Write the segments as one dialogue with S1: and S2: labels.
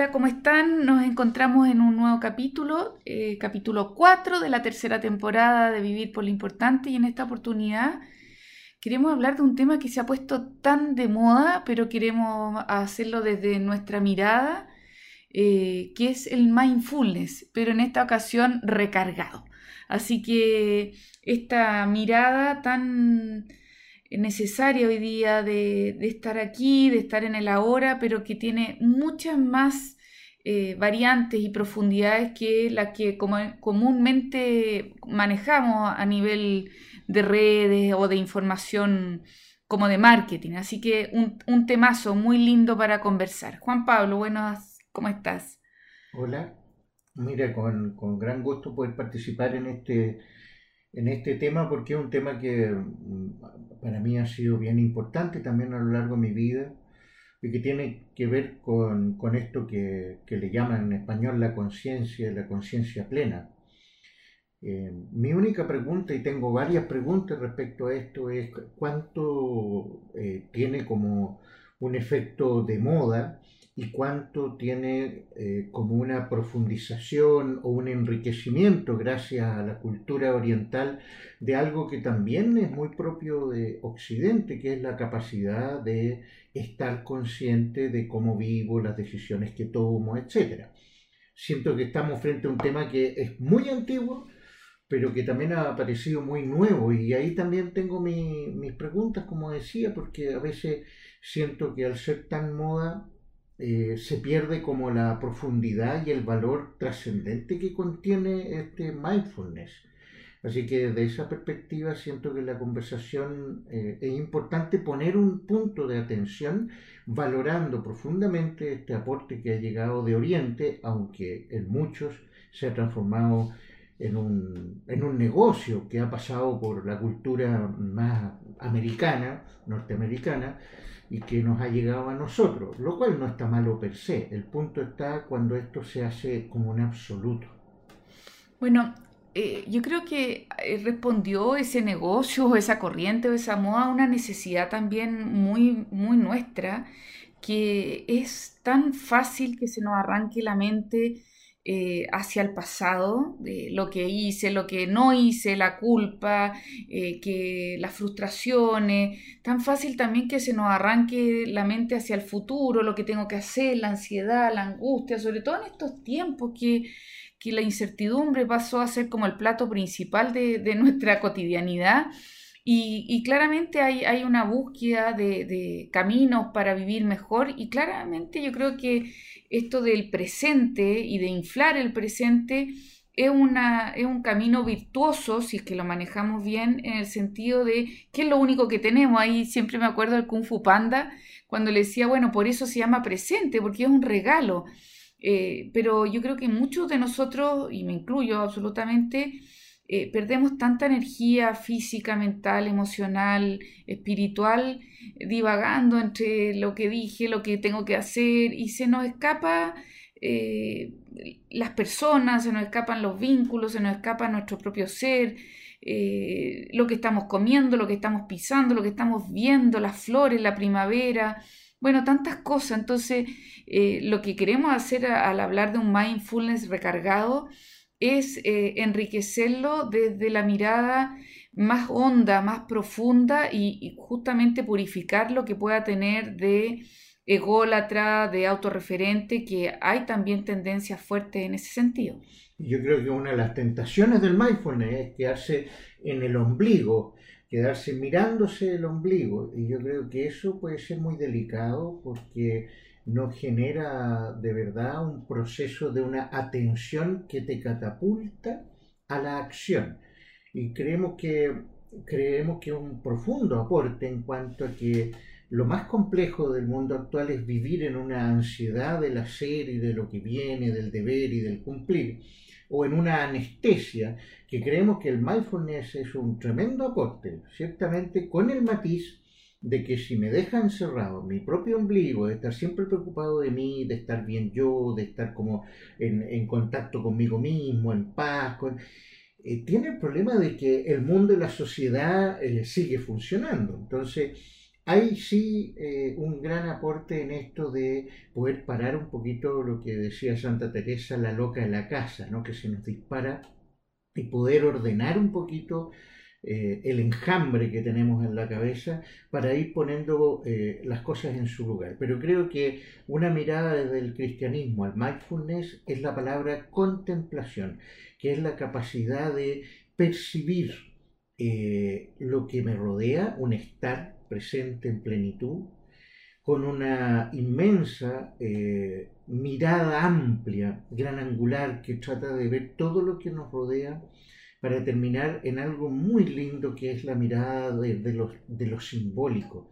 S1: Hola, ¿cómo están? Nos encontramos en un nuevo capítulo, eh, capítulo 4 de la tercera temporada de Vivir por lo Importante y en esta oportunidad queremos hablar de un tema que se ha puesto tan de moda, pero queremos hacerlo desde nuestra mirada, eh, que es el mindfulness, pero en esta ocasión recargado. Así que esta mirada tan necesaria hoy día de, estar aquí, de estar en el ahora, pero que tiene muchas más eh, variantes y profundidades que las que comúnmente manejamos a nivel de redes o de información como de marketing. Así que un, un temazo muy lindo para conversar. Juan Pablo, buenas, ¿cómo estás?
S2: Hola, mira, con, con gran gusto poder participar en este en este tema porque es un tema que mm, para mí ha sido bien importante también a lo largo de mi vida y que tiene que ver con, esto que, le llaman en español la conciencia, la conciencia plena. Eh, mi única pregunta, y tengo varias preguntas respecto a esto, es cuánto eh, tiene como un efecto de moda y cuánto tiene eh, como una profundización o un enriquecimiento gracias a la cultura oriental de algo que también es muy propio de Occidente, que es la capacidad de estar consciente de cómo vivo, las decisiones que tomo, etc. Siento que estamos frente a un tema que es muy antiguo, pero que también ha aparecido muy nuevo y ahí también tengo mis preguntas, como decía, porque a veces siento que al ser tan moda eh, se pierde como la profundidad y el valor trascendente que contiene este mindfulness. Así que desde esa perspectiva siento que la conversación eh, es importante poner un punto de atención valorando profundamente este aporte que ha llegado de Oriente, aunque en muchos se ha transformado un, en un negocio que ha pasado por la cultura más americana, norteamericana, y que nos ha llegado a nosotros, lo cual no está malo per se. El punto está cuando esto se hace como un absoluto.
S1: Bueno, eh, yo creo que eh, respondió ese negocio o esa corriente o esa moda a una necesidad también muy, muy nuestra, que es tan fácil que se nos arranque la mente eh, hacia el pasado, de lo que hice, lo que no hice, la culpa, eh, que las frustraciones, tan fácil también que se nos arranque la mente hacia el futuro, lo que tengo que hacer, la ansiedad, la angustia, sobre todo en estos tiempos que, la incertidumbre pasó a ser como el plato principal de, nuestra cotidianidad. Y, claramente hay, hay, una búsqueda de, de, caminos para vivir mejor y claramente yo creo que esto del presente y de inflar el presente es, una, es un camino virtuoso, si es que lo manejamos bien, en el sentido de que es lo único que tenemos. Ahí siempre me acuerdo del Kung Fu Panda, cuando le decía, bueno, por eso se llama presente, porque es un regalo. Eh, pero yo creo que muchos de nosotros, y me incluyo absolutamente, eh, perdemos tanta energía física, mental, emocional, espiritual, divagando entre lo que dije, lo que tengo que hacer, y se nos escapa eh, las personas, se nos escapan los vínculos, se nos escapa nuestro propio ser, eh, lo que estamos comiendo, lo que estamos pisando, lo que estamos viendo, las flores, la primavera, bueno, tantas cosas. Entonces, lo que queremos hacer al hablar de un mindfulness recargado, es eh, enriquecerlo desde la mirada más honda, más profunda y, justamente purificar lo que pueda tener de ególatra, de autorreferente, que hay también tendencias fuertes en ese sentido.
S2: Yo creo que una de las tentaciones del mindfulness es quedarse en el ombligo, quedarse mirándose el ombligo. Y yo creo que eso puede ser muy delicado porque no genera de verdad un proceso de una atención que te catapulta a la acción. Y creemos que, creemos que un profundo aporte en cuanto a que lo más complejo del mundo actual es vivir en una ansiedad del hacer y de lo que viene, del deber y del cumplir, o en una anestesia, que creemos que el mindfulness es un tremendo aporte, ciertamente con el matiz de que si me deja encerrado mi propio ombligo, de estar siempre preocupado de mí, de estar bien yo, de estar como en, contacto conmigo mismo, en paz, eh, tiene el problema de que el mundo y la sociedad eh, sigue funcionando. Entonces, hay sí eh, un gran aporte en esto de poder parar un poquito lo que decía Santa Teresa, la loca en la casa, ¿no? que se nos dispara y poder ordenar un poquito eh, el enjambre que tenemos en la cabeza para ir poniendo eh, las cosas en su lugar. Pero creo que una mirada desde el cristianismo al mindfulness es la palabra contemplación, que es la capacidad de percibir eh, lo que me rodea, un estar presente en plenitud, con una inmensa mirada amplia, gran angular, que trata de ver todo lo que nos rodea para terminar en algo muy lindo que es la mirada de, de lo, simbólico.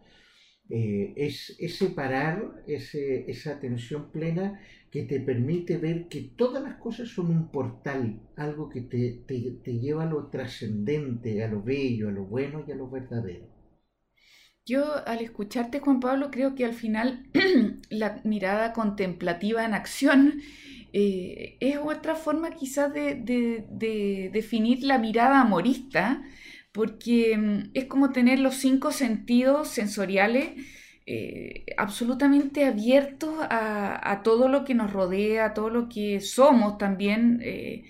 S2: Eh, es, separar esa atención plena que te permite ver que todas las cosas son un portal, algo que te, te lleva a lo trascendente, a lo bello, a lo bueno y a lo verdadero.
S1: Yo al escucharte, Juan Pablo, creo que al final la mirada contemplativa en acción eh, es otra forma quizás de, definir la mirada amorista, porque mm, es como tener los cinco sentidos sensoriales eh, absolutamente abiertos a, todo lo que nos rodea, a todo lo que somos también, eh,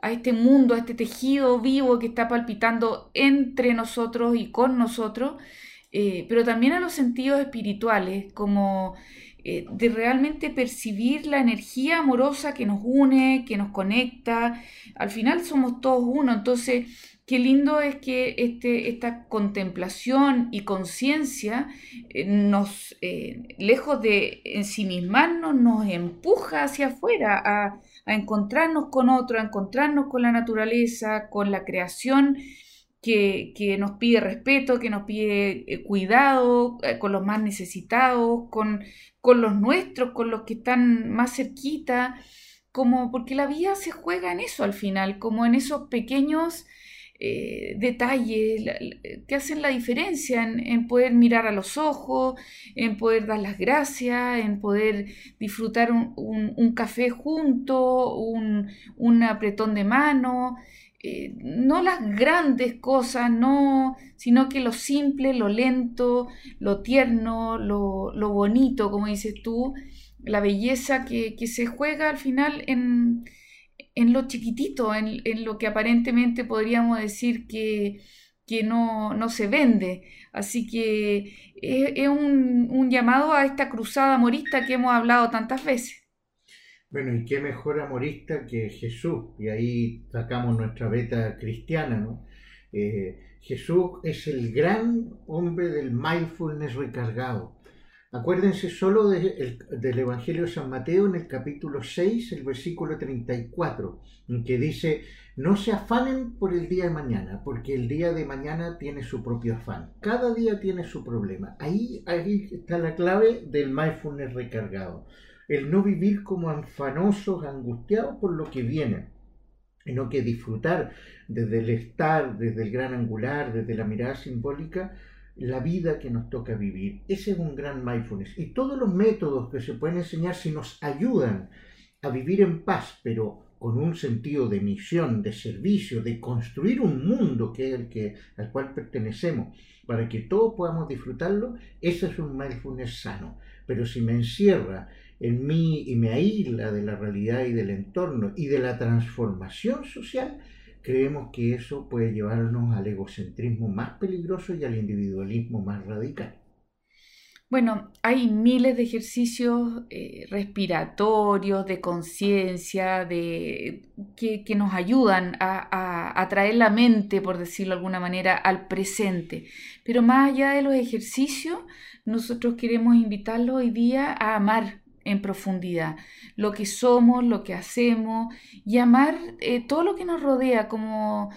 S1: a este mundo, a este tejido vivo que está palpitando entre nosotros y con nosotros, pero también a los sentidos espirituales, como eh, de realmente percibir la energía amorosa que nos une, que nos conecta. Al final somos todos uno, entonces qué lindo es que este, esta contemplación y conciencia eh, nos, eh, lejos de ensimismarnos, nos empuja hacia afuera a, a encontrarnos con otro, a encontrarnos con la naturaleza, con la creación que, nos pide respeto, que nos pide eh, cuidado eh, con los más necesitados, con, con los nuestros, con los que están más cerquita, como porque la vida se juega en eso al final, como en esos pequeños eh, detalles que hacen la diferencia en, poder mirar a los ojos, en poder dar las gracias, en poder disfrutar un, café junto, un, un apretón de mano, eh, no las grandes cosas, no, sino que lo simple, lo lento, lo tierno, lo, bonito, como dices tú, la belleza que, se juega al final en, lo chiquitito, en, lo que aparentemente podríamos decir que, no, se vende. Así que es, un, un llamado a esta cruzada morista que hemos hablado tantas veces.
S2: Bueno, y qué mejor amorista que Jesús, y ahí sacamos nuestra beta cristiana, ¿no? Eh, Jesús es el gran hombre del mindfulness recargado. Acuérdense solo del Evangelio de San Mateo en el capítulo 6, el versículo 34, en que dice, no se afanen por el día de mañana, porque el día de mañana tiene su propio afán. Cada día tiene su problema. Ahí, ahí está la clave del mindfulness recargado el no vivir como afanosos, angustiados por lo que viene, sino que disfrutar desde el estar, desde el gran angular, desde la mirada simbólica, la vida que nos toca vivir. Ese es un gran mindfulness. Y todos los métodos que se pueden enseñar si nos ayudan a vivir en paz, pero con un sentido de misión, de servicio, de construir un mundo que es el que, al cual pertenecemos, para que todos podamos disfrutarlo, ese es un mindfulness sano. Pero si me encierra en mí y me aísla de la realidad y del entorno y de la transformación social, creemos que eso puede llevarnos al egocentrismo más peligroso y al individualismo más radical.
S1: Bueno, hay miles de ejercicios eh, respiratorios, de conciencia, de, que, nos ayudan a, a, traer la mente, por decirlo de alguna manera, al presente. Pero más allá de los ejercicios, nosotros queremos invitarlos hoy día a amar en profundidad, lo que somos, lo que hacemos y amar eh, todo lo que nos rodea, como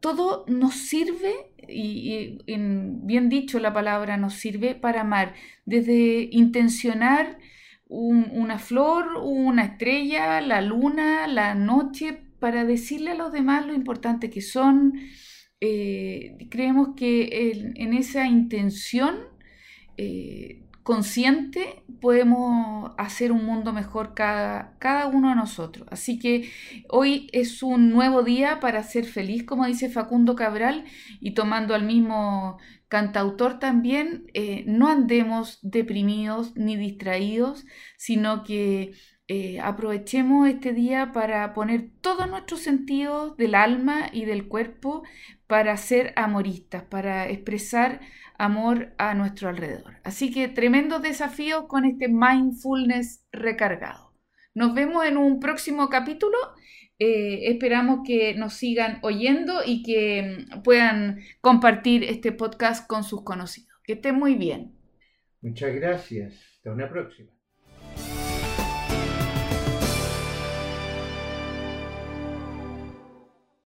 S1: todo nos sirve, y, bien dicho la palabra nos sirve para amar, desde intencionar una flor, una estrella, la luna, la noche, para decirle a los demás lo importante que son. Eh, creemos que en esa intención eh, consciente podemos hacer un mundo mejor cada, cada uno de nosotros. Así que hoy es un nuevo día para ser feliz, como dice Facundo Cabral, y tomando al mismo cantautor también, eh, no andemos deprimidos ni distraídos, sino que eh, aprovechemos este día para poner todos nuestros sentidos del alma y del cuerpo para ser amoristas, para expresar amor a nuestro alrededor. Así que tremendo desafío con este mindfulness recargado. Nos vemos en un próximo capítulo. Eh, esperamos que nos sigan oyendo y que mm, puedan compartir este podcast con sus conocidos. Que estén muy bien.
S2: Muchas gracias. Hasta una próxima.